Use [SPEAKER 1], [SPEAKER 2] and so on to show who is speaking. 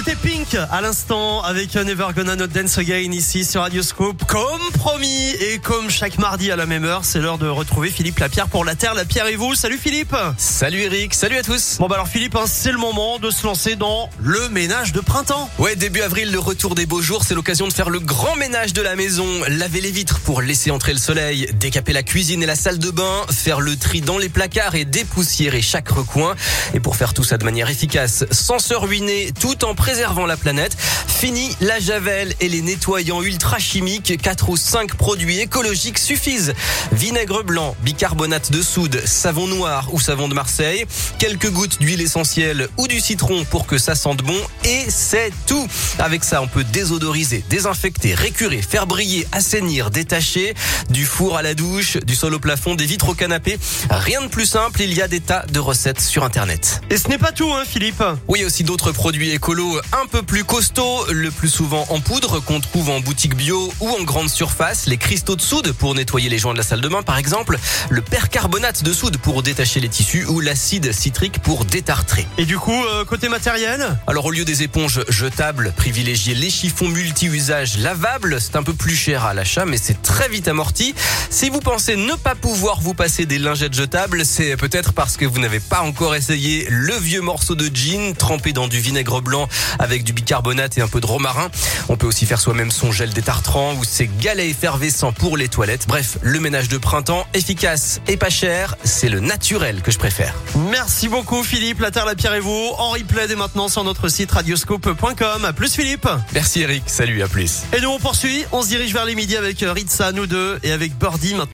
[SPEAKER 1] Pink à l'instant avec Never Gonna Not Dance Again ici sur Radio Scoop. Comme promis et comme chaque mardi à la même heure, c'est l'heure de retrouver Philippe Lapierre pour la Terre. La Pierre et vous. Salut Philippe.
[SPEAKER 2] Salut Eric, salut à tous.
[SPEAKER 1] Bon bah alors Philippe, hein, c'est le moment de se lancer dans le ménage de printemps.
[SPEAKER 2] Ouais, début avril, le retour des beaux jours, c'est l'occasion de faire le grand ménage de la maison, laver les vitres pour laisser entrer le soleil, décaper la cuisine et la salle de bain, faire le tri dans les placards et dépoussiérer chaque recoin. Et pour faire tout ça de manière efficace, sans se ruiner, tout en préservant la planète, fini la javel et les nettoyants ultra chimiques. 4 ou 5 produits écologiques suffisent. Vinaigre blanc, bicarbonate de soude, savon noir ou savon de Marseille, quelques gouttes d'huile essentielle ou du citron pour que ça sente bon et c'est tout. Avec ça, on peut désodoriser, désinfecter, récurer, faire briller, assainir, détacher du four à la douche, du sol au plafond, des vitres au canapé. Rien de plus simple, il y a des tas de recettes sur internet.
[SPEAKER 1] Et ce n'est pas tout, hein, Philippe.
[SPEAKER 2] Oui, aussi d'autres produits écolos un peu plus costauds, le plus souvent en poudre qu'on trouve en boutique bio ou en grande surface, les cristaux de soude pour nettoyer les joints de la salle de bain par exemple, le percarbonate de soude pour détacher les tissus ou l'acide citrique pour détartrer.
[SPEAKER 1] Et du coup, euh, côté matériel?
[SPEAKER 2] Alors au lieu des éponges jetables, privilégiez les chiffons multi-usages lavables, c'est un peu plus cher à l'achat mais c'est très vite amorti. Si vous pensez ne pas pouvoir vous passer des lingettes jetables, c'est peut-être parce que vous n'avez pas encore essayé le vieux morceau de jean trempé dans du vinaigre blanc avec du bicarbonate et un peu de romarin. On peut aussi faire soi-même son gel détartrant ou ses galets effervescents pour les toilettes. Bref, le ménage de printemps efficace et pas cher, c'est le naturel que je préfère.
[SPEAKER 1] Merci beaucoup Philippe, la Terre, la Pierre et vous. En replay dès maintenant sur notre site radioscope.com. À plus Philippe.
[SPEAKER 2] Merci Eric, salut, à plus.
[SPEAKER 1] Et nous on poursuit, on se dirige vers les midis avec Ritza, nous deux, et avec Birdie maintenant.